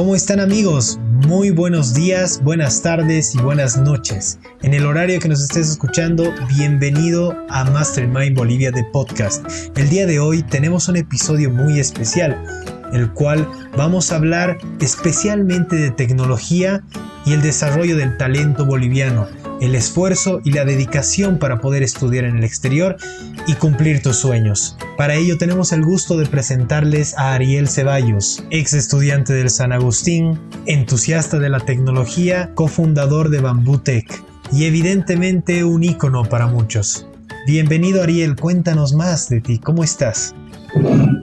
¿Cómo están amigos? Muy buenos días, buenas tardes y buenas noches. En el horario que nos estés escuchando, bienvenido a Mastermind Bolivia de Podcast. El día de hoy tenemos un episodio muy especial, el cual vamos a hablar especialmente de tecnología y el desarrollo del talento boliviano el esfuerzo y la dedicación para poder estudiar en el exterior y cumplir tus sueños. Para ello tenemos el gusto de presentarles a Ariel Ceballos, ex estudiante del San Agustín, entusiasta de la tecnología, cofundador de Bamboo Tech y evidentemente un ícono para muchos. Bienvenido Ariel, cuéntanos más de ti, ¿cómo estás?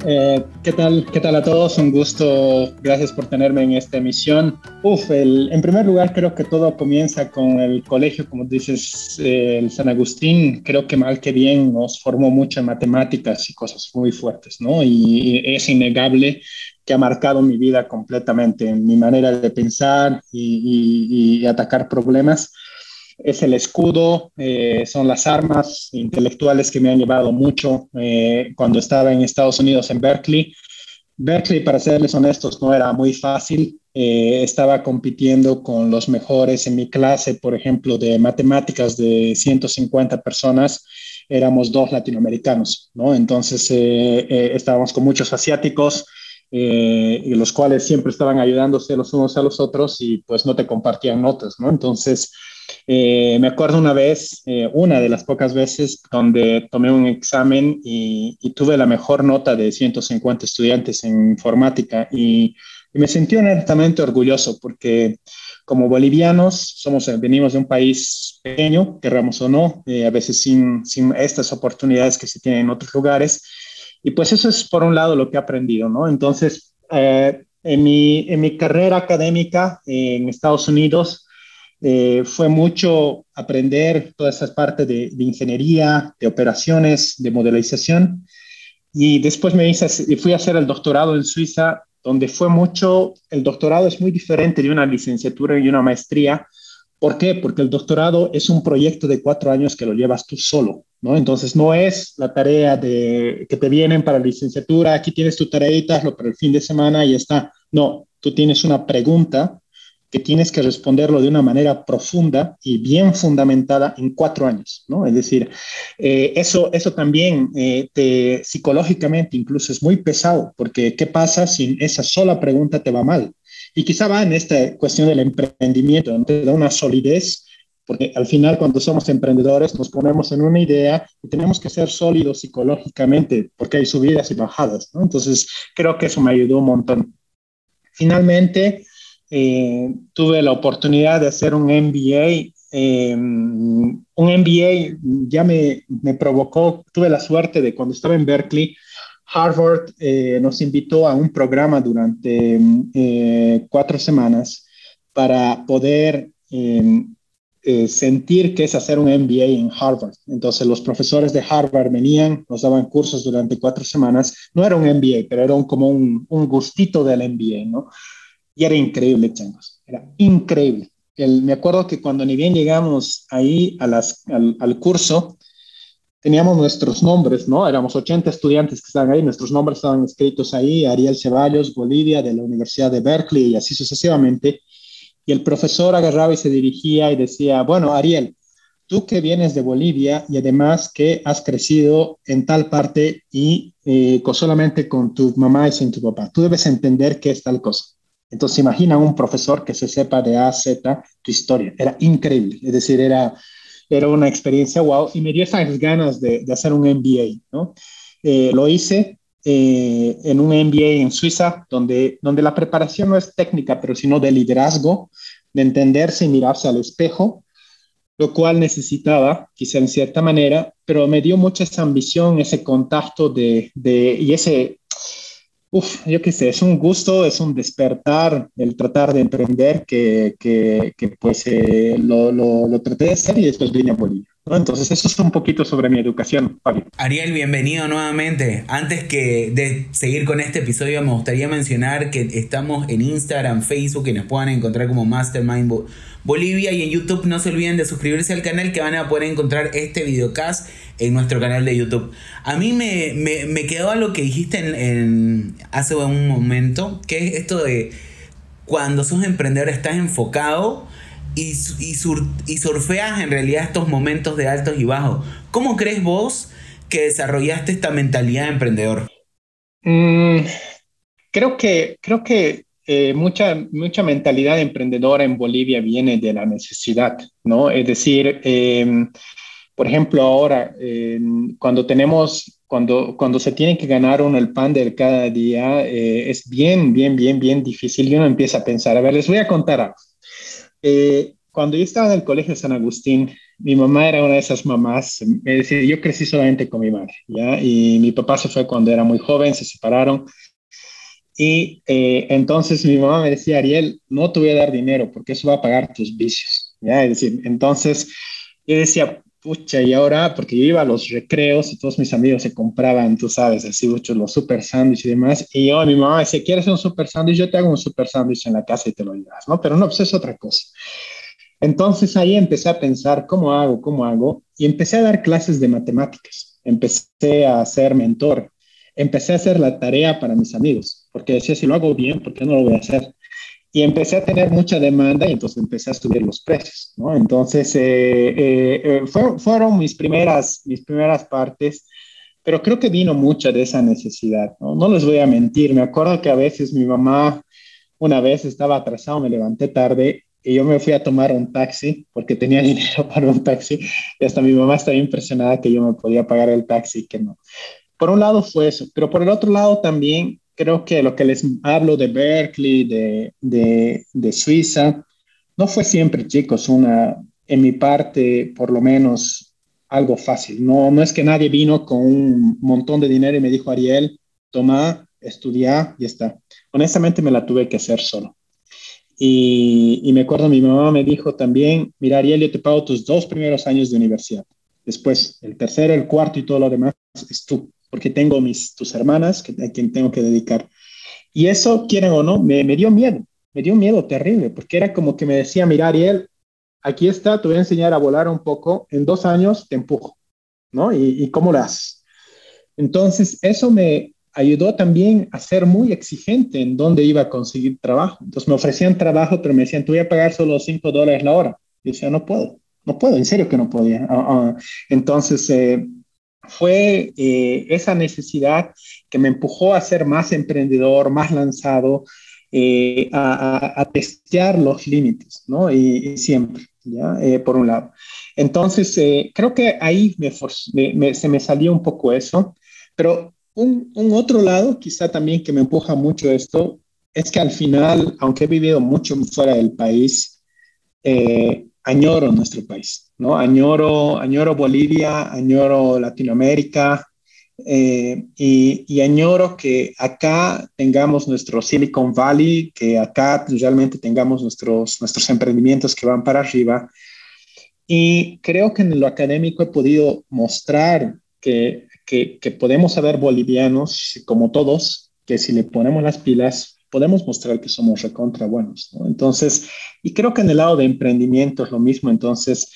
Eh, ¿qué, tal, ¿Qué tal a todos? Un gusto. Gracias por tenerme en esta emisión. Uf, en primer lugar creo que todo comienza con el colegio, como dices, eh, el San Agustín. Creo que mal que bien nos formó mucho en matemáticas y cosas muy fuertes, ¿no? Y, es innegable que ha marcado mi vida completamente, en mi manera de pensar y, y atacar problemas es el escudo, eh, son las armas intelectuales que me han llevado mucho eh, cuando estaba en Estados Unidos, en Berkeley. Berkeley, para serles honestos, no era muy fácil. Eh, estaba compitiendo con los mejores en mi clase, por ejemplo, de matemáticas de 150 personas. Éramos dos latinoamericanos, ¿no? Entonces estábamos con muchos asiáticos, y los cuales siempre estaban ayudándose los unos a los otros y pues no te compartían notas, ¿no? Entonces eh, me acuerdo una vez, eh, una de las pocas veces, donde tomé un examen y, tuve la mejor nota de 150 estudiantes en informática y, me sentí honestamente orgulloso porque como bolivianos somos, venimos de un país pequeño, querramos o no, eh, a veces sin, sin estas oportunidades que se tienen en otros lugares. Y pues eso es por un lado lo que he aprendido, ¿no? Entonces, en, mi, en mi carrera académica en Estados Unidos, eh, fue mucho aprender todas esas partes de, ingeniería, de operaciones, de modelización. Y después me hice, fui a hacer el doctorado en Suiza, donde fue mucho, el doctorado es muy diferente de una licenciatura y una maestría. ¿Por qué? Porque el doctorado es un proyecto de cuatro años que lo llevas tú solo, ¿no? Entonces no es la tarea de que te vienen para la licenciatura, aquí tienes tu tareita, lo para el fin de semana y ya está. No, tú tienes una pregunta que tienes que responderlo de una manera profunda y bien fundamentada en cuatro años, ¿no? Es decir, eh, eso, eso también eh, te, psicológicamente incluso es muy pesado, porque ¿qué pasa si esa sola pregunta te va mal? Y quizá va en esta cuestión del emprendimiento, ¿no? te da una solidez, porque al final cuando somos emprendedores nos ponemos en una idea y tenemos que ser sólidos psicológicamente, porque hay subidas y bajadas, ¿no? Entonces, creo que eso me ayudó un montón. Finalmente, eh, tuve la oportunidad de hacer un MBA. Eh, un MBA ya me, me, provocó, tuve la suerte de cuando estaba en Berkeley, Harvard eh, nos invitó a un programa durante cuatro semanas para poder sentir que es hacer un MBA en Harvard. Entonces los profesores de Harvard venían, nos daban cursos durante cuatro semanas. No era un MBA, pero era como un, un gustito del MBA, ¿no? Y era increíble, changos. Era increíble. El, me acuerdo que cuando ni bien llegamos ahí a las, al, curso, teníamos nuestros nombres, ¿no? Éramos 80 estudiantes que estaban ahí, nuestros nombres estaban escritos ahí, Ariel Ceballos, Bolivia, de la Universidad de Berkeley, y así sucesivamente. Y el profesor agarraba y se dirigía y decía, bueno, Ariel, tú que vienes de Bolivia y además que has crecido en tal parte y eh, solamente con tu mamá y sin tu papá, tú debes entender qué es tal cosa. Entonces, imagina un profesor que se sepa de A a Z tu historia. Era increíble. Es decir, era, era una experiencia wow. Y me dio esas ganas de, de hacer un MBA, ¿no? Eh, lo hice eh, en un MBA en Suiza, donde, donde la preparación no es técnica, pero sino de liderazgo, de entenderse y mirarse al espejo, lo cual necesitaba, quizá en cierta manera, pero me dio mucha esa ambición, ese contacto de, de y ese Uf, yo qué sé, es un gusto, es un despertar el tratar de emprender que, que, pues eh, lo, lo, lo, traté de hacer y después vine a Bolivia. Entonces, eso es un poquito sobre mi educación, Fabio. Ariel, bienvenido nuevamente. Antes que de seguir con este episodio, me gustaría mencionar que estamos en Instagram, Facebook, y nos puedan encontrar como Mastermind Bolivia y en YouTube no se olviden de suscribirse al canal que van a poder encontrar este videocast en nuestro canal de YouTube. A mí me, me, me quedó lo que dijiste en, hace un momento, que es esto de cuando sos emprendedor estás enfocado y, y, y surfeas en realidad estos momentos de altos y bajos. ¿Cómo crees vos que desarrollaste esta mentalidad de emprendedor? Mm, creo que, creo que eh, mucha, mucha mentalidad emprendedora en Bolivia viene de la necesidad, ¿no? Es decir, em, por ejemplo, ahora, cuando tenemos, cuando, cuando se tiene que ganar uno el pan de cada día, eh, es bien, bien, bien, bien difícil y uno empieza a pensar, a ver, les voy a contar algo. Eh, cuando yo estaba en el colegio San Agustín, mi mamá era una de esas mamás, es decir, yo crecí solamente con mi madre, ¿ya? Y mi papá se fue cuando era muy joven, se separaron. Y eh, entonces mi mamá me decía, Ariel, no te voy a dar dinero porque eso va a pagar tus vicios, ¿ya? Es decir, entonces yo decía, pucha, y ahora, porque yo iba a los recreos y todos mis amigos se compraban, tú sabes, así muchos los super sándwiches y demás, y yo, mi mamá decía, ¿quieres un super sándwich? Yo te hago un super sándwich en la casa y te lo llevas, ¿no? Pero no, pues es otra cosa. Entonces ahí empecé a pensar, ¿cómo hago? ¿Cómo hago? Y empecé a dar clases de matemáticas, empecé a ser mentor, empecé a hacer la tarea para mis amigos, porque decía, si lo hago bien, ¿por qué no lo voy a hacer? Y empecé a tener mucha demanda y entonces empecé a subir los precios, ¿no? Entonces, eh, eh, eh fueron mis primeras, mis primeras partes, pero creo que vino mucha de esa necesidad, ¿no? No les voy a mentir, me acuerdo que a veces mi mamá, una vez estaba atrasado, me levanté tarde y yo me fui a tomar un taxi porque tenía dinero para un taxi y hasta mi mamá estaba impresionada que yo me podía pagar el taxi que no. Por un lado fue eso, pero por el otro lado también creo que lo que les hablo de Berkeley, de, de, de, Suiza, no fue siempre, chicos, una, en mi parte, por lo menos, algo fácil. No, no es que nadie vino con un montón de dinero y me dijo, Ariel, toma, estudia y está. Honestamente me la tuve que hacer solo. Y, y me acuerdo, mi mamá me dijo también, mira, Ariel, yo te pago tus dos primeros años de universidad. Después, el tercero, el cuarto y todo lo demás es tú porque tengo mis, tus hermanas que, a quien tengo que dedicar. Y eso, quieren o no, me, me dio miedo, me dio miedo terrible, porque era como que me decía, mira, Ariel, aquí está, te voy a enseñar a volar un poco, en dos años te empujo, ¿no? ¿Y, y cómo lo haces? Entonces, eso me ayudó también a ser muy exigente en dónde iba a conseguir trabajo. Entonces, me ofrecían trabajo, pero me decían, te voy a pagar solo 5 dólares la hora. Y decía, no puedo, no puedo, en serio que no podía. Uh, uh. Entonces, eh, fue eh, esa necesidad que me empujó a ser más emprendedor, más lanzado, eh, a, testear los límites, ¿no? Y, siempre, ¿ya? Eh, por un lado. Entonces, creo que ahí se me salió un poco eso, pero un, otro lado, quizá también que me empuja mucho esto, es que al final, aunque he vivido mucho fuera del país, añoro nuestro país, ¿no? Añoro, añoro Bolivia, añoro Latinoamérica eh, y, añoro que acá tengamos nuestro Silicon Valley, que acá realmente tengamos nuestros, nuestros emprendimientos que van para arriba. Y creo que en lo académico he podido mostrar que, que, podemos saber bolivianos, como todos, que si le ponemos las pilas, podemos mostrar que somos recontra buenos. ¿no? Entonces, y creo que en el lado de emprendimiento es lo mismo. Entonces,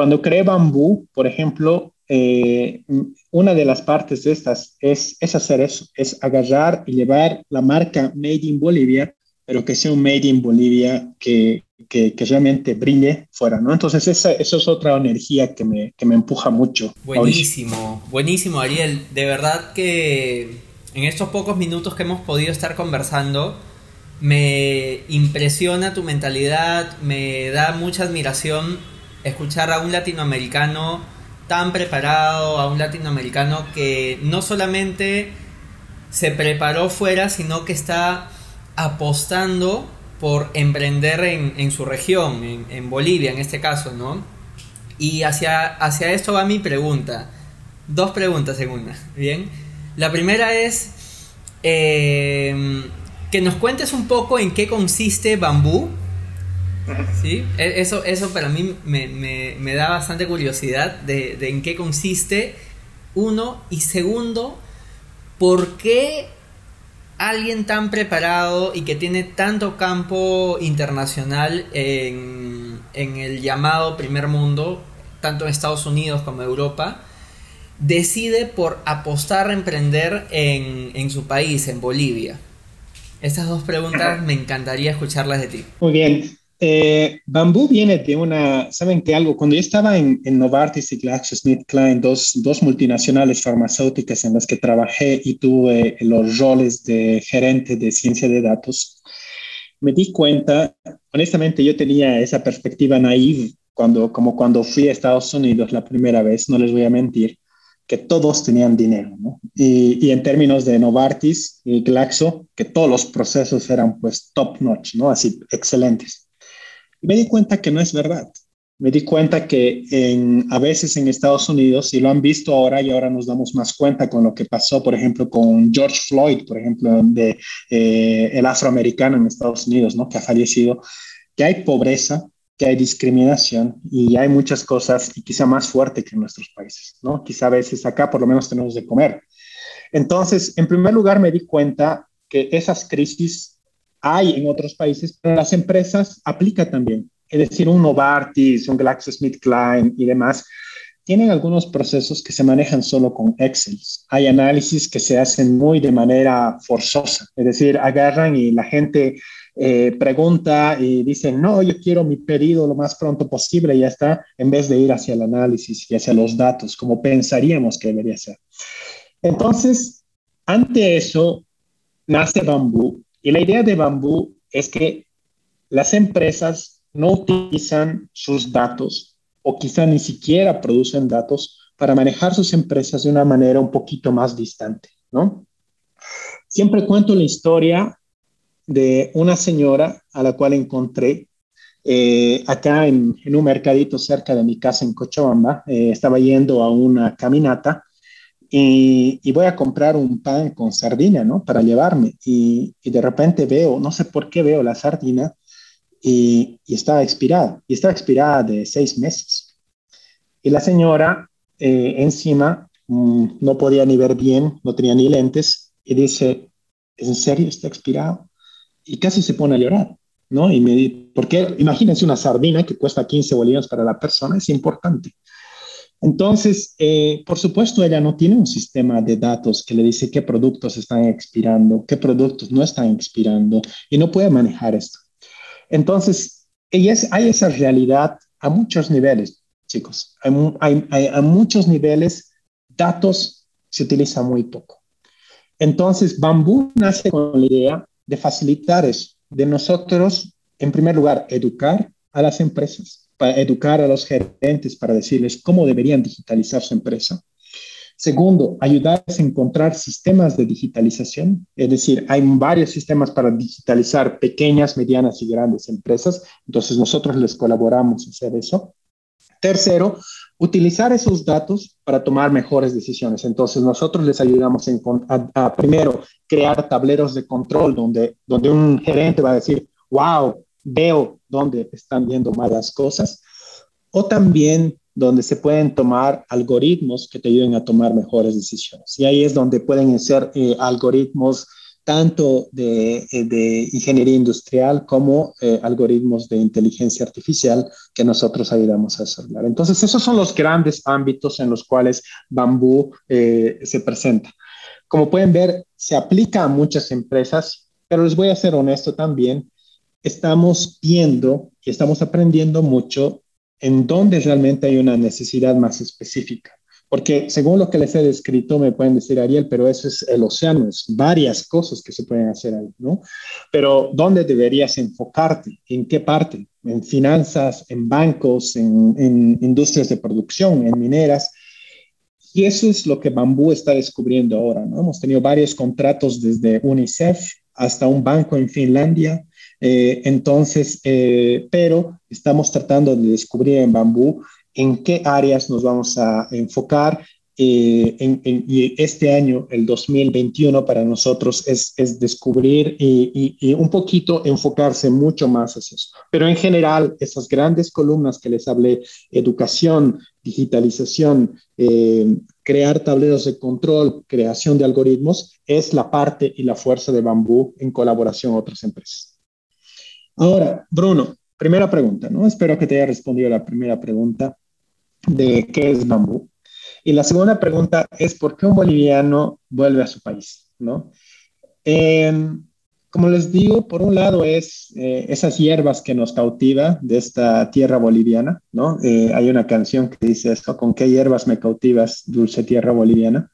cuando creé Bambú, por ejemplo, eh, una de las partes de estas es, es hacer eso, es agarrar y llevar la marca Made in Bolivia, pero que sea un Made in Bolivia que, que, que realmente brille fuera, ¿no? Entonces esa, eso es otra energía que me, que me empuja mucho. Buenísimo, buenísimo, Ariel. De verdad que en estos pocos minutos que hemos podido estar conversando, me impresiona tu mentalidad, me da mucha admiración escuchar a un latinoamericano tan preparado, a un latinoamericano que no solamente se preparó fuera, sino que está apostando por emprender en, su región, en, Bolivia en este caso, ¿no? Y hacia, hacia esto va mi pregunta. Dos preguntas en ¿bien? La primera es eh, que nos cuentes un poco en qué consiste bambú. ¿Sí? E, eso, eso para mí me, da bastante curiosidad de, en qué consiste. Uno. Y segundo, ¿por qué alguien tan preparado y que tiene tanto campo internacional en, en el llamado primer mundo, tanto en Estados Unidos como en Europa, decide por apostar a emprender en, su país, en Bolivia? Estas dos preguntas me encantaría escucharlas de ti. Muy bien. Eh, Bambú viene de una, ¿saben qué algo? Cuando yo estaba en, en Novartis y GlaxoSmithKline, dos, dos multinacionales farmacéuticas en las que trabajé y tuve los roles de gerente de ciencia de datos, me di cuenta, honestamente yo tenía esa perspectiva naive cuando, como cuando fui a Estados Unidos la primera vez, no les voy a mentir, que todos tenían dinero, ¿no? Y, y, en términos de Novartis y Glaxo, que todos los procesos eran pues top notch, ¿no? Así, excelentes. Y me di cuenta que no es verdad. Me di cuenta que en, a veces en Estados Unidos, y lo han visto ahora y ahora nos damos más cuenta con lo que pasó, por ejemplo, con George Floyd, por ejemplo, de, eh, el afroamericano en Estados Unidos, ¿no? Que ha fallecido, que hay pobreza, que hay discriminación y hay muchas cosas, y quizá más fuerte que en nuestros países, ¿no? Quizá a veces acá por lo menos tenemos de comer. Entonces, en primer lugar, me di cuenta que esas crisis hay en otros países, pero las empresas aplica también. Es decir, un Novartis, un GlaxoSmithKline y demás, tienen algunos procesos que se manejan solo con Excel. Hay análisis que se hacen muy de manera forzosa, es decir, agarran y la gente eh, pregunta y dice, no, yo quiero mi pedido lo más pronto posible y ya está, en vez de ir hacia el análisis y hacia los datos, como pensaríamos que debería ser. Entonces, ante eso, nace Bambú y la idea de Bambú es que las empresas no utilizan sus datos o quizá ni siquiera producen datos para manejar sus empresas de una manera un poquito más distante, ¿no? Siempre cuento la historia de una señora a la cual encontré eh, acá en, un mercadito cerca de mi casa en Cochabamba. Eh, estaba yendo a una caminata y, y, voy a comprar un pan con sardina, ¿no? Para llevarme. Y, y, de repente veo, no sé por qué veo la sardina y, y estaba expirada. Y estaba expirada de seis meses. Y la señora eh, encima mmm, no podía ni ver bien, no tenía ni lentes y dice, ¿es en serio? ¿Está expirado? Y casi se pone a llorar. ¿No? Y me, porque imagínense una sardina que cuesta 15 bolivianos para la persona, es importante. Entonces, eh, por supuesto, ella no tiene un sistema de datos que le dice qué productos están expirando, qué productos no están expirando, y no puede manejar esto. Entonces, es, hay esa realidad a muchos niveles, chicos. A muchos niveles, datos se utiliza muy poco. Entonces, Bambú nace con la idea de facilitar eso, de nosotros, en primer lugar, educar a las empresas para educar a los gerentes, para decirles cómo deberían digitalizar su empresa. Segundo, ayudarles a encontrar sistemas de digitalización, es decir, hay varios sistemas para digitalizar pequeñas, medianas y grandes empresas, entonces nosotros les colaboramos a hacer eso. Tercero, utilizar esos datos para tomar mejores decisiones. Entonces nosotros les ayudamos a, a primero crear tableros de control donde, donde un gerente va a decir, wow, veo dónde están yendo mal las cosas, o también donde se pueden tomar algoritmos que te ayuden a tomar mejores decisiones. Y ahí es donde pueden ser eh, algoritmos tanto de, eh, de, ingeniería industrial como eh, algoritmos de inteligencia artificial que nosotros ayudamos a desarrollar. Entonces, esos son los grandes ámbitos en los cuales Bambú eh, se presenta. Como pueden ver, se aplica a muchas empresas, pero les voy a ser honesto también, estamos viendo y estamos aprendiendo mucho en dónde realmente hay una necesidad más específica. Porque según lo que les he descrito, me pueden decir, Ariel, pero eso es el océano, es varias cosas que se pueden hacer ahí, ¿no? Pero ¿dónde deberías enfocarte? ¿En qué parte? ¿En finanzas, en bancos, en, industrias de producción, en mineras? Y eso es lo que Bambú está descubriendo ahora, ¿no? Hemos tenido varios contratos desde UNICEF hasta un banco en Finlandia, eh, entonces, eh, pero estamos tratando de descubrir en Bambú en qué áreas nos vamos a enfocar. Eh, en, y este año, el 2021, para nosotros es, es descubrir y, un poquito enfocarse mucho más hacia eso. Pero en general, esas grandes columnas que les hablé, educación, digitalización, crear tableros de control, creación de algoritmos, es la parte y la fuerza de Bambú en colaboración con otras empresas. Ahora, Bruno, primera pregunta, ¿no? Espero que te haya respondido la primera pregunta de qué es bambú. Y la segunda pregunta es por qué un boliviano vuelve a su país, ¿no? Eh, como les digo, por un lado es eh, esas hierbas que nos cautiva de esta tierra boliviana, ¿no? Eh, hay una canción que dice esto, ¿con qué hierbas me cautivas, dulce tierra boliviana?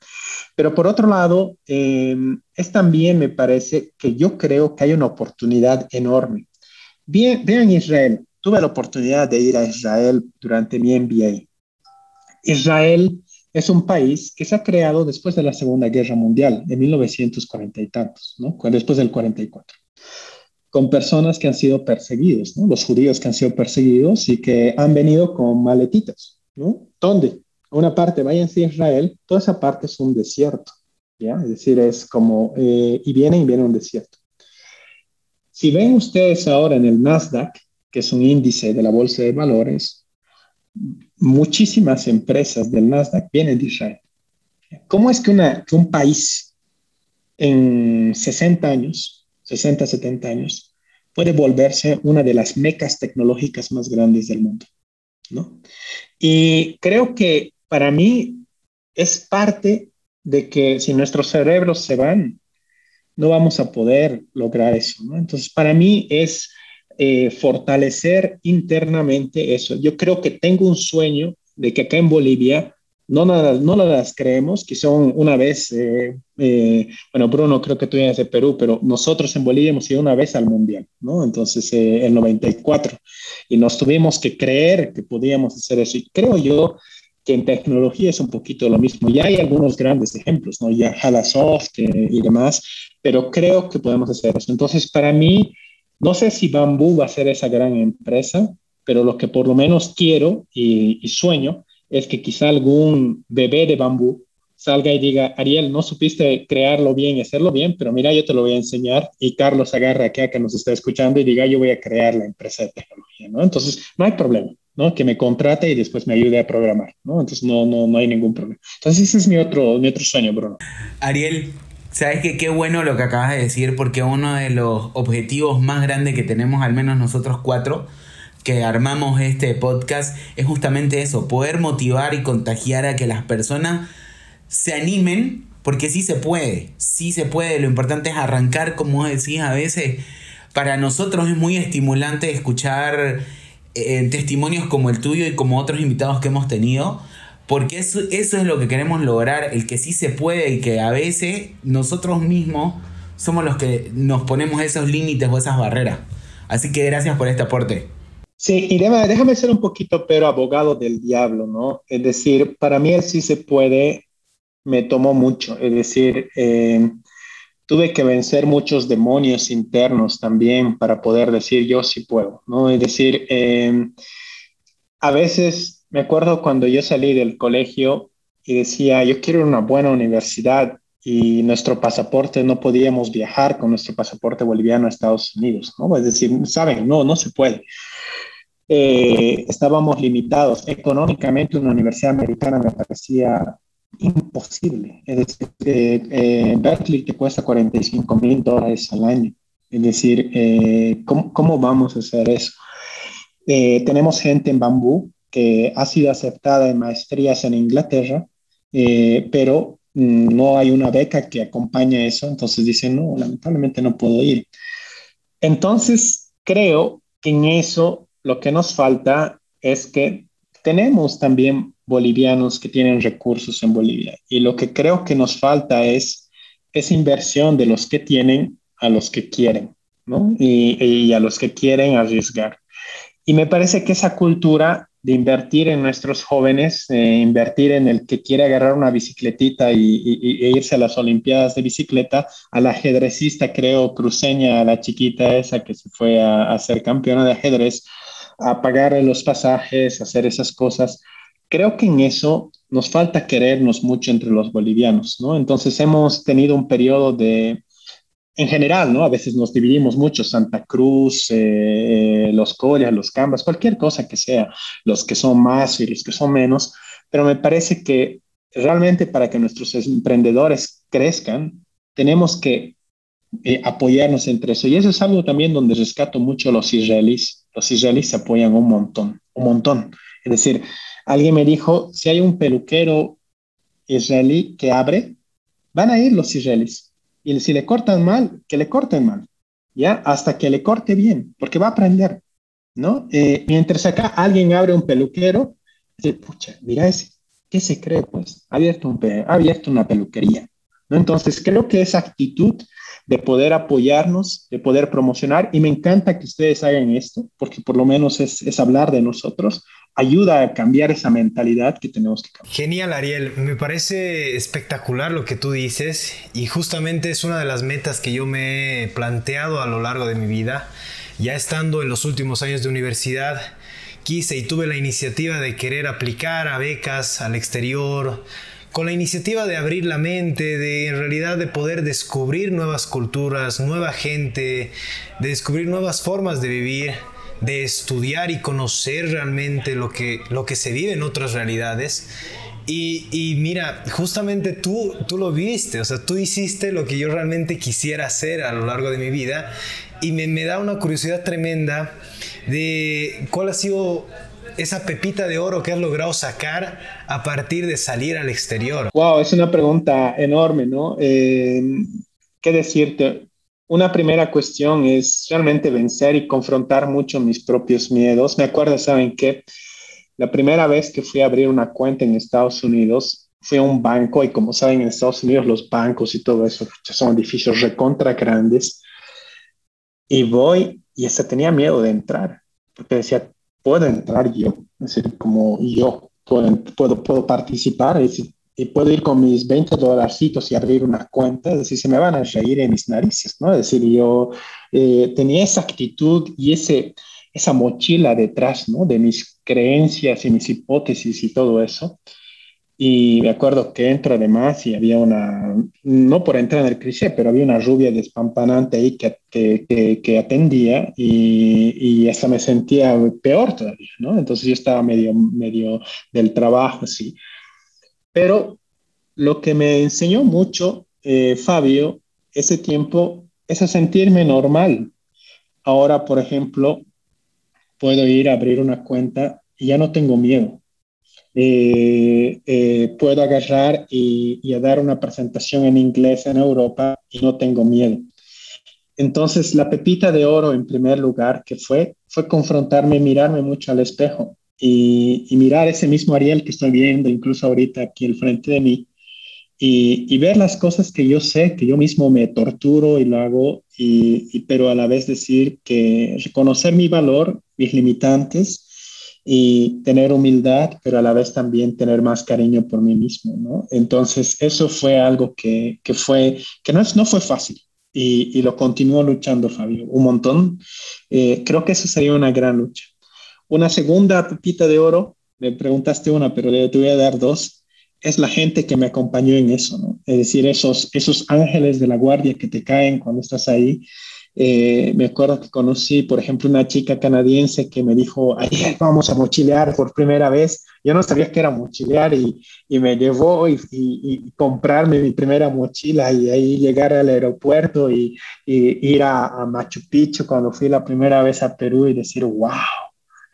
Pero por otro lado, em, es también, me parece, que yo creo que hay una oportunidad enorme. Bien, vean Israel, tuve la oportunidad de ir a Israel durante mi MBA. Israel es un país que se ha creado después de la Segunda Guerra Mundial, en 1940 y tantos, ¿no? después del 44, con personas que han sido perseguidos, ¿no? los judíos que han sido perseguidos y que han venido con maletitas. ¿no? ¿Dónde? Una parte, váyanse a Israel, toda esa parte es un desierto, ¿ya? es decir, es como, eh, y vienen y viene un desierto. Si ven ustedes ahora en el Nasdaq, que es un índice de la bolsa de valores, muchísimas empresas del Nasdaq vienen de Israel. ¿Cómo es que, un país en 60 años, 60, 70 años, puede volverse una de las mecas tecnológicas más grandes del mundo? ¿no? Y creo que para mí es parte de que si nuestros cerebros se van, no vamos a poder lograr eso. ¿no? Entonces, para mí es eh, fortalecer internamente eso. Yo creo que tengo un sueño de que acá en Bolivia no, nada, no las creemos, que son una vez, eh, eh, bueno, Bruno, creo que tú vienes de Perú, pero nosotros en Bolivia hemos ido una vez al Mundial, ¿no? Entonces, el 94, y nos tuvimos que creer que podíamos hacer eso. Y creo yo que en tecnología es un poquito lo mismo. Ya hay algunos grandes ejemplos, ¿no? Ya Halasoft y demás, pero creo que podemos hacer eso. Entonces, para mí, no sé si Bambú va a ser esa gran empresa, pero lo que por lo menos quiero y, sueño es que quizá algún bebé de Bambú salga y diga, Ariel, no supiste crearlo bien y hacerlo bien, pero mira, yo te lo voy a enseñar y Carlos agarra acá que nos está escuchando y diga, yo voy a crear la empresa de tecnología, ¿no? Entonces, no hay problema, ¿no? Que me contrate y después me ayude a programar, ¿no? Entonces, no, no, no hay ningún problema. Entonces, ese es mi otro, mi otro sueño, Bruno. Ariel, Sabes que qué bueno lo que acabas de decir, porque uno de los objetivos más grandes que tenemos, al menos nosotros cuatro, que armamos este podcast, es justamente eso, poder motivar y contagiar a que las personas se animen, porque sí se puede, sí se puede, lo importante es arrancar, como decís a veces, para nosotros es muy estimulante escuchar eh, testimonios como el tuyo y como otros invitados que hemos tenido, porque eso, eso es lo que queremos lograr, el que sí se puede y que a veces nosotros mismos somos los que nos ponemos esos límites o esas barreras. Así que gracias por este aporte. Sí, y déjame, ser un poquito, pero abogado del diablo, ¿no? Es decir, para mí el sí se puede me tomó mucho. Es decir, eh, tuve que vencer muchos demonios internos también para poder decir yo sí puedo, ¿no? Es decir, eh, a veces me acuerdo cuando yo salí del colegio y decía, yo quiero una buena universidad y nuestro pasaporte, no podíamos viajar con nuestro pasaporte boliviano a Estados Unidos, ¿no? Es decir, saben, no, no se puede. Eh, estábamos limitados. Económicamente, una universidad americana me parecía imposible. Es decir, eh, eh, Berkeley te cuesta 45 mil dólares al año. Es decir, ¿cómo, ¿cómo, vamos a hacer eso? tenemos gente en Bambú que ha sido aceptada en maestrías en Inglaterra, eh, pero mm, no hay una beca que acompañe eso, entonces dicen, no, lamentablemente no puedo ir. Entonces, creo que en eso lo que nos falta es que tenemos también bolivianos que tienen recursos en Bolivia y lo que creo que nos falta es esa inversión de los que tienen a los que quieren, ¿no? Y, a los que quieren arriesgar. Y me parece que esa cultura de invertir en nuestros jóvenes, eh, invertir en el que quiere agarrar una bicicletita y, e irse a las Olimpiadas de bicicleta, al ajedrecista, creo, cruceña, a la chiquita esa que se fue a, a ser campeona de ajedrez, a pagar los pasajes, a hacer esas cosas. Creo que en eso nos falta querernos mucho entre los bolivianos, ¿no? Entonces hemos tenido un periodo de, en general, ¿no? A veces nos dividimos mucho, Santa Cruz, eh, los Collas, los Cambas, cualquier cosa que sea, los que son más y los que son menos, pero me parece que realmente para que nuestros emprendedores crezcan, tenemos que eh, apoyarnos entre eso. Y eso es algo también donde rescato mucho a los israelíes. Los israelíes se apoyan un montón, un montón. Es decir, alguien me dijo, si hay un peluquero israelí que abre, van a ir los israelíes y si le cortan mal, que le corten mal. ¿ya? Hasta que le corte bien, porque va a aprender, ¿no? Eh, mientras acá alguien abre un peluquero, dice, pucha, mira ese, ¿qué se cree? Pues ha abierto, un, abierto una peluquería, ¿no? Entonces creo que esa actitud de poder apoyarnos, de poder promocionar, y me encanta que ustedes hagan esto, porque por lo menos es, es hablar de nosotros, ayuda a cambiar esa mentalidad que tenemos que cambiar. Genial, Ariel. Me parece espectacular lo que tú dices y justamente es una de las metas que yo me he planteado a lo largo de mi vida. Ya estando en los últimos años de universidad, quise y tuve la iniciativa de querer aplicar becas al exterior, con la iniciativa de abrir la mente, de en realidad de poder descubrir nuevas culturas, nueva gente, de descubrir nuevas formas de vivir de estudiar y conocer realmente lo que, lo que se vive en otras realidades. Y, mira, justamente tú, tú lo viste, o sea, tú hiciste lo que yo realmente quisiera hacer a lo largo de mi vida y me, me da una curiosidad tremenda de cuál ha sido esa pepita de oro que has logrado sacar a partir de salir al exterior. Wow, es una pregunta enorme, ¿no? Eh, ¿Qué decirte? Una primera cuestión es realmente vencer y confrontar mucho mis propios miedos. Me acuerdo, ¿saben qué? La primera vez que fui a abrir una cuenta en Estados Unidos, fui a un banco y como saben, en Estados Unidos los bancos y todo eso son edificios recontra grandes. Y voy y hasta tenía miedo de entrar, porque decía, puedo entrar yo, es decir, como yo puedo, puedo, puedo participar, es decir, y puedo ir con mis 20 dolarcitos y abrir una cuenta, es decir, se me van a reír en mis narices, ¿no? Es decir, yo eh, tenía esa actitud y ese, esa mochila detrás, ¿no? De mis creencias y mis hipótesis y todo eso. Y me acuerdo que entro además y había una, no por entrar en el cliché, pero había una rubia despampanante ahí que, que, que, atendía y, y, hasta me sentía peor todavía, ¿no? Entonces yo estaba medio, medio del trabajo, así. Pero lo que me enseñó mucho, eh, Fabio, ese tiempo, es a sentirme normal. Ahora, por ejemplo, puedo ir a abrir una cuenta y ya no tengo miedo. Eh, eh, puedo agarrar y, y, dar una presentación en inglés en Europa y no tengo miedo. Entonces, la pepita de oro en primer lugar que fue, fue confrontarme, mirarme mucho al espejo y, mirar ese mismo Ariel que estoy viendo incluso ahorita aquí al frente de mí y, ver las cosas que yo sé, que yo mismo me torturo y lo hago, y, pero a la vez decir que reconocer mi valor, mis limitantes y tener humildad, pero a la vez también tener más cariño por mí mismo, ¿no? Entonces, eso fue algo que, que fue, que no, es, no fue fácil. Y, lo continúo luchando, Fabio, un montón. Eh, creo que eso sería una gran lucha. Una segunda pepita de oro, me preguntaste una, pero te voy a dar dos, es la gente que me acompañó en eso, ¿no? Es decir, esos, esos ángeles de la guardia que te caen cuando estás ahí. Eh, me acuerdo que conocí, por ejemplo, una chica canadiense que me dijo, ayer vamos a mochilear por primera vez. Yo no sabía que era mochilear y, y me llevó y, y, comprarme mi primera mochila y ahí llegar al aeropuerto y, ir a, a Machu Picchu cuando fui la primera vez a Perú y decir, wow,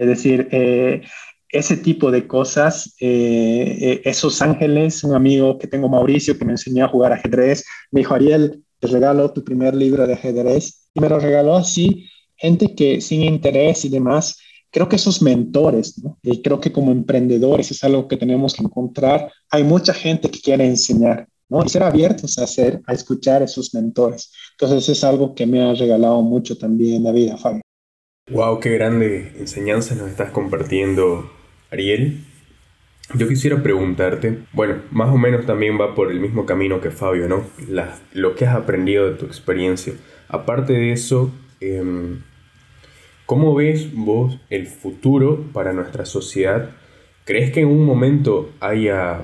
es decir, eh, ese tipo de cosas, eh, eh, esos ángeles, un amigo que tengo, Mauricio, que me enseñó a jugar ajedrez, me dijo, Ariel, te regalo tu primer libro de ajedrez, y me lo regaló así, gente que sin interés y demás, creo que esos mentores, y creo que como emprendedores es algo que tenemos que encontrar, hay mucha gente que quiere enseñar, ¿no? Y ser abiertos a hacer, a escuchar a esos mentores. Entonces es algo que me ha regalado mucho también la vida, Fabio. Wow, qué grande enseñanza nos estás compartiendo, Ariel. Yo quisiera preguntarte, bueno, más o menos también va por el mismo camino que Fabio, ¿no? lo que has aprendido de tu experiencia. Aparte de eso, em, ¿cómo ves vos el futuro para nuestra sociedad? ¿Crees que en un momento haya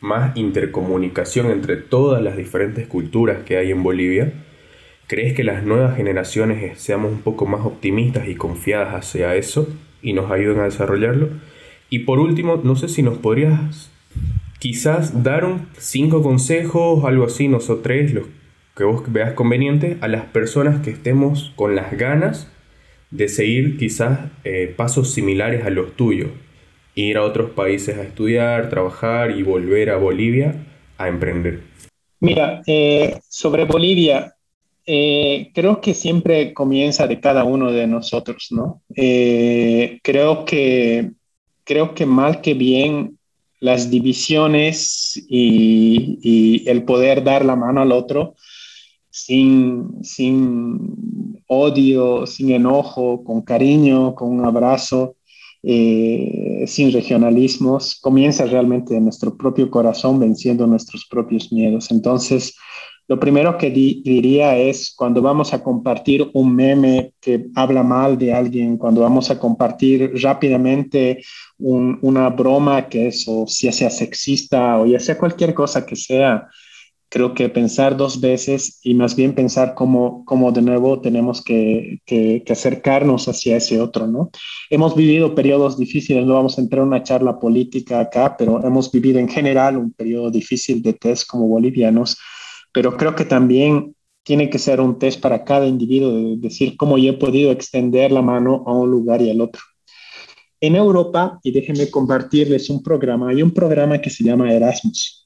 más intercomunicación entre todas las diferentes culturas que hay en Bolivia? ¿Crees que las nuevas generaciones seamos un poco más optimistas y confiadas hacia eso y nos ayuden a desarrollarlo? Y por último, no sé si nos podrías quizás dar un cinco consejos, algo así, nosotros los que vos veas conveniente, a las personas que estemos con las ganas de seguir quizás eh, pasos similares a los tuyos, ir a otros países a estudiar, trabajar y volver a Bolivia a emprender. Mira, eh, sobre Bolivia, Eh, creo que siempre comienza de cada uno de nosotros, ¿no? Eh, creo que creo que mal que bien las divisiones y, el poder dar la mano al otro sin, sin odio, sin enojo, con cariño, con un abrazo, eh, sin regionalismos, comienza realmente en nuestro propio corazón venciendo nuestros propios miedos. Entonces, lo primero que diría es cuando vamos a compartir un meme que habla mal de alguien, cuando vamos a compartir rápidamente una broma que es o si sea sexista o ya sea cualquier cosa que sea, creo que pensar dos veces y más bien pensar cómo, cómo de nuevo tenemos que, que, acercarnos hacia ese otro, ¿no? Hemos vivido periodos difíciles, no vamos a entrar en una charla política acá, pero hemos vivido en general un periodo difícil de test como bolivianos, pero creo que también tiene que ser un test para cada individuo, de decir cómo yo he podido extender la mano a un lugar y al otro. En Europa, y déjenme compartirles un programa, hay un programa que se llama Erasmus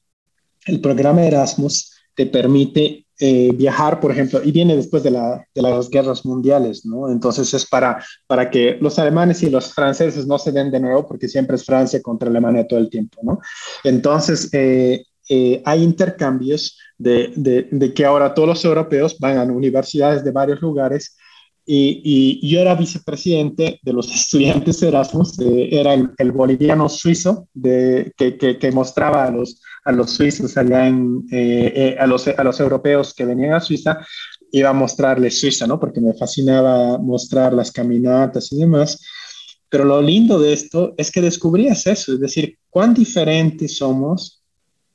el programa Erasmus te permite eh, viajar, por ejemplo, y viene después de, las guerras mundiales, ¿no? Entonces es para, para que los alemanes y los franceses no se den de nuevo, porque siempre es Francia contra Alemania todo el tiempo, ¿no? Entonces eh, eh, hay intercambios de, de, que ahora todos los europeos van a universidades de varios lugares y, y, yo era vicepresidente de los estudiantes Erasmus, era el, boliviano suizo de, que, que, mostraba a los, a los suizos allá en, eh, eh, a, los, a los europeos que venían a Suiza, iba a mostrarles Suiza, ¿no? Porque me fascinaba mostrar las caminatas y demás. Pero lo lindo de esto es que descubrías eso, es decir, cuán diferentes somos,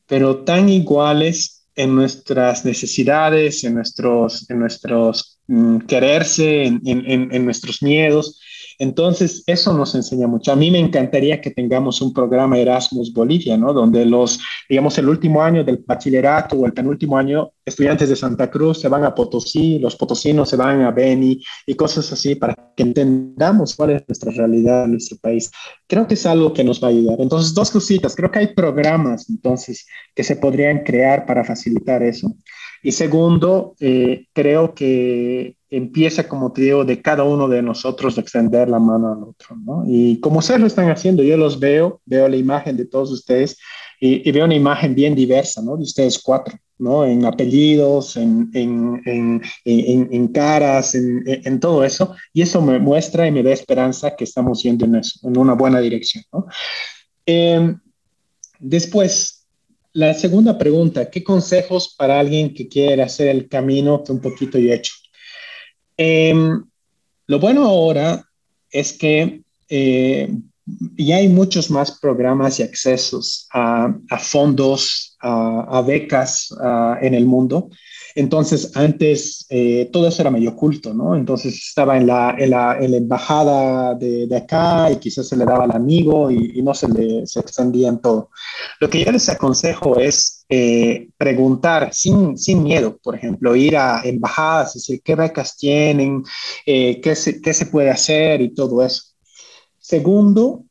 pero tan iguales en nuestras necesidades, en nuestros, en nuestros mm, quererse, en, en, en, nuestros miedos. Entonces, eso nos enseña mucho. A mí me encantaría que tengamos un programa Erasmus Bolivia, ¿no? Donde los, digamos, el último año del bachillerato o el penúltimo año, estudiantes de Santa Cruz se van a Potosí, los potosinos se van a Beni y cosas así para que entendamos cuál es nuestra realidad en nuestro país. Creo que es algo que nos va a ayudar. Entonces, dos cositas. Creo que hay programas, entonces, que se podrían crear para facilitar eso. Y segundo, eh, creo que empieza, como te digo, de cada uno de nosotros extender la mano al otro, ¿no? Y como ustedes lo están haciendo, yo los veo, veo la imagen de todos ustedes y, veo una imagen bien diversa, ¿no? De ustedes cuatro, ¿no? En apellidos, en, en, en, en caras, en, todo eso. Y eso me muestra y me da esperanza que estamos yendo en eso, en una buena dirección, ¿no? Eh, después, la segunda pregunta, ¿qué consejos para alguien que quiere hacer el camino que un poquito yo he hecho? Em, lo bueno ahora es que eh, ya hay muchos más programas y accesos a, fondos, a, becas en el mundo. Entonces, antes eh, todo eso era medio oculto, ¿no? Entonces estaba en la, en la, embajada de, de, acá y quizás se le daba al amigo y, no se le se extendía en todo. Lo que yo les aconsejo es eh, preguntar sin, sin miedo, por ejemplo, ir a embajadas, decir qué becas tienen, eh, qué, se, qué se puede hacer y todo eso. Segundo,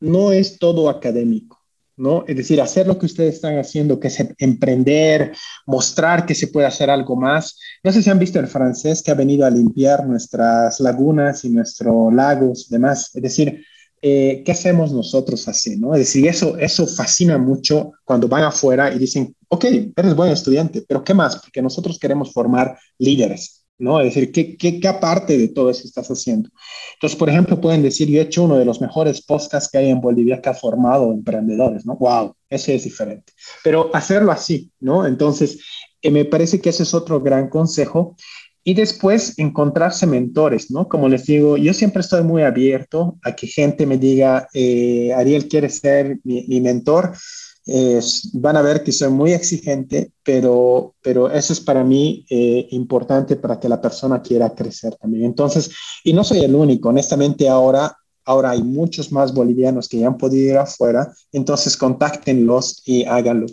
no es todo académico. ¿No? Es decir, hacer lo que ustedes están haciendo, que es emprender, mostrar que se puede hacer algo más. No sé si han visto el francés que ha venido a limpiar nuestras lagunas y nuestros lagos y demás. Es decir, eh, ¿qué hacemos nosotros así? ¿no? Es decir, eso, eso fascina mucho cuando van afuera y dicen, ok, eres buen estudiante, pero ¿qué más? Porque nosotros queremos formar líderes. ¿No? Es decir, ¿qué, qué, qué aparte de todo eso estás haciendo? Entonces, por ejemplo, pueden decir, yo he hecho uno de los mejores podcasts que hay en Bolivia que ha formado emprendedores, ¿no? ¡Wow! Ese es diferente. Pero hacerlo así, ¿no? Entonces, eh, me parece que ese es otro gran consejo. Y después encontrarse mentores, ¿no? Como les digo, yo siempre estoy muy abierto a que gente me diga, eh, Ariel quiere ser mi, mi mentor van a ver que soy muy exigente, pero, pero eso es para mí eh, importante para que la persona quiera crecer también. Entonces, y no soy el único, honestamente ahora, ahora hay muchos más bolivianos que ya han podido ir afuera, entonces contáctenlos y háganlo.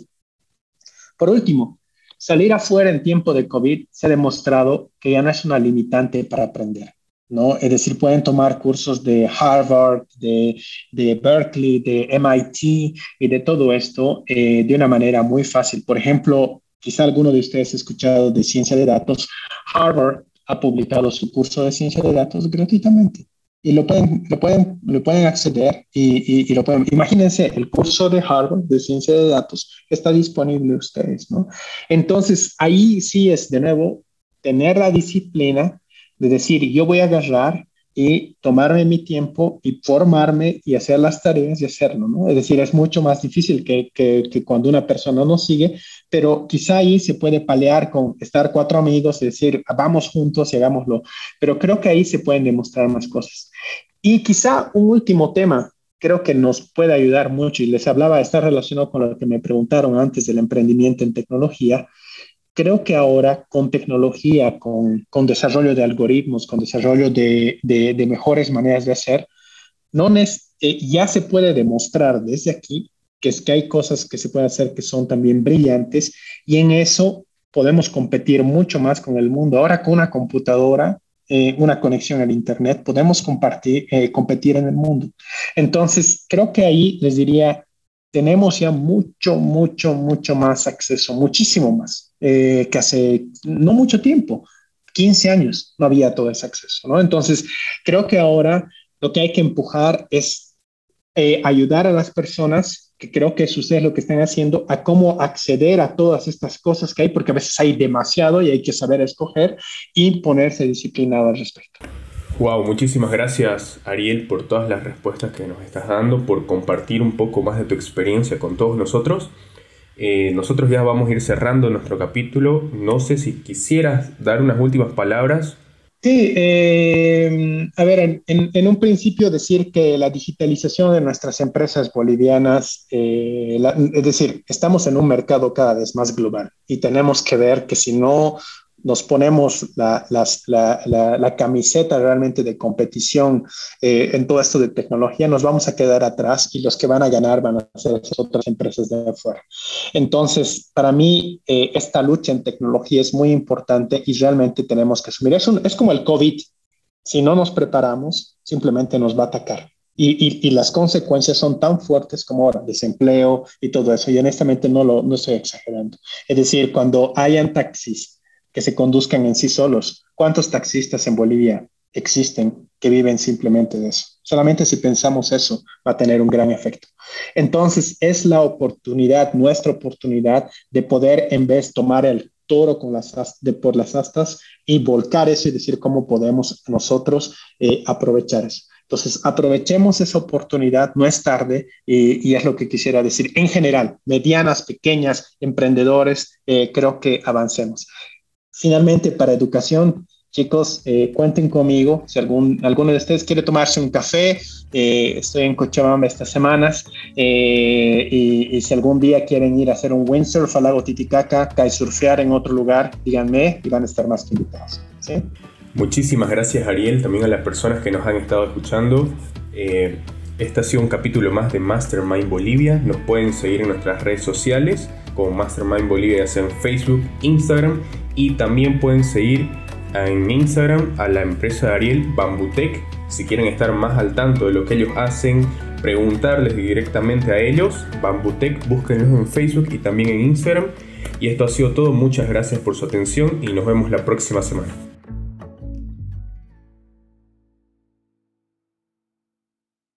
Por último, salir afuera en tiempo de COVID se ha demostrado que ya no es una limitante para aprender. ¿No? Es decir, pueden tomar cursos de Harvard, de, de Berkeley, de MIT y de todo esto eh, de una manera muy fácil. Por ejemplo, quizá alguno de ustedes ha escuchado de ciencia de datos, Harvard ha publicado su curso de ciencia de datos gratuitamente y lo pueden, lo pueden, lo pueden acceder y, y, lo pueden, imagínense, el curso de Harvard de ciencia de datos está disponible ustedes, ¿no? Entonces, ahí sí es de nuevo tener la disciplina de decir, yo voy a agarrar y tomarme mi tiempo y formarme y hacer las tareas y hacerlo, ¿no? Es decir, es mucho más difícil que, que, cuando una persona no sigue, pero quizá ahí se puede palear con estar cuatro amigos y decir, vamos juntos y hagámoslo, pero creo que ahí se pueden demostrar más cosas. Y quizá un último tema, creo que nos puede ayudar mucho, y les hablaba, está relacionado con lo que me preguntaron antes del emprendimiento en tecnología, creo que ahora con tecnología, con, con desarrollo de algoritmos, con desarrollo de, de, mejores maneras de hacer, no es, eh, ya se puede demostrar desde aquí que es que hay cosas que se pueden hacer que son también brillantes y en eso podemos competir mucho más con el mundo. Ahora con una computadora, eh, una conexión al Internet, podemos compartir, eh, competir en el mundo. Entonces, creo que ahí les diría, tenemos ya mucho, mucho, mucho más acceso, muchísimo más eh, que hace no mucho tiempo, 15 años, no había todo ese acceso, ¿no? Entonces, creo que ahora lo que hay que empujar es eh, ayudar a las personas, que creo que es ustedes lo que están haciendo, a cómo acceder a todas estas cosas que hay, porque a veces hay demasiado y hay que saber escoger y ponerse disciplinado al respecto. Wow, muchísimas gracias Ariel por todas las respuestas que nos estás dando, por compartir un poco más de tu experiencia con todos nosotros. Eh, nosotros ya vamos a ir cerrando nuestro capítulo. No sé si quisieras dar unas últimas palabras. Sí, eh, a ver, en, un principio decir que la digitalización de nuestras empresas bolivianas, eh, es decir, estamos en un mercado cada vez más global y tenemos que ver que si no nos ponemos la, la, camiseta realmente de competición eh, en todo esto de tecnología, nos vamos a quedar atrás y los que van a ganar van a ser otras empresas de afuera. Entonces, para mí, eh, esta lucha en tecnología es muy importante y realmente tenemos que asumir. Es, es como el COVID. Si no nos preparamos, simplemente nos va a atacar. Y, y, las consecuencias son tan fuertes como ahora, desempleo y todo eso. Y honestamente no lo no estoy exagerando. Es decir, cuando hayan taxis que se conduzcan en sí solos. ¿Cuántos taxistas en Bolivia existen que viven simplemente de eso? Solamente si pensamos eso va a tener un gran efecto. Entonces es la oportunidad, nuestra oportunidad de poder en vez tomar el toro con las de por las astas y volcar eso y decir cómo podemos nosotros eh, aprovechar eso. Entonces, aprovechemos esa oportunidad, no es tarde, y, es lo que quisiera decir. En general, medianas, pequeñas, emprendedores, eh, creo que avancemos. Finalmente, para educación, chicos, eh, cuenten conmigo. Si algún, alguno de ustedes quiere tomarse un café, eh, estoy en Cochabamba estas semanas. Eh, y, si algún día quieren ir a hacer un windsurf al lago Titicaca, surfear en otro lugar, díganme y van a estar más que invitados. Muchísimas gracias, Ariel, también a las personas que nos han estado escuchando. este ha sido un capítulo más de Mastermind Bolivia. Nos pueden seguir en nuestras redes sociales como Mastermind Bolivia, en Facebook, Instagram y también pueden seguir en Instagram a la empresa de Ariel Bambutec si quieren estar más al tanto de lo que ellos hacen, preguntarles directamente a ellos. Bambutec, búsquenlos en Facebook y también en Instagram. Y esto ha sido todo. Muchas gracias por su atención y nos vemos la próxima semana.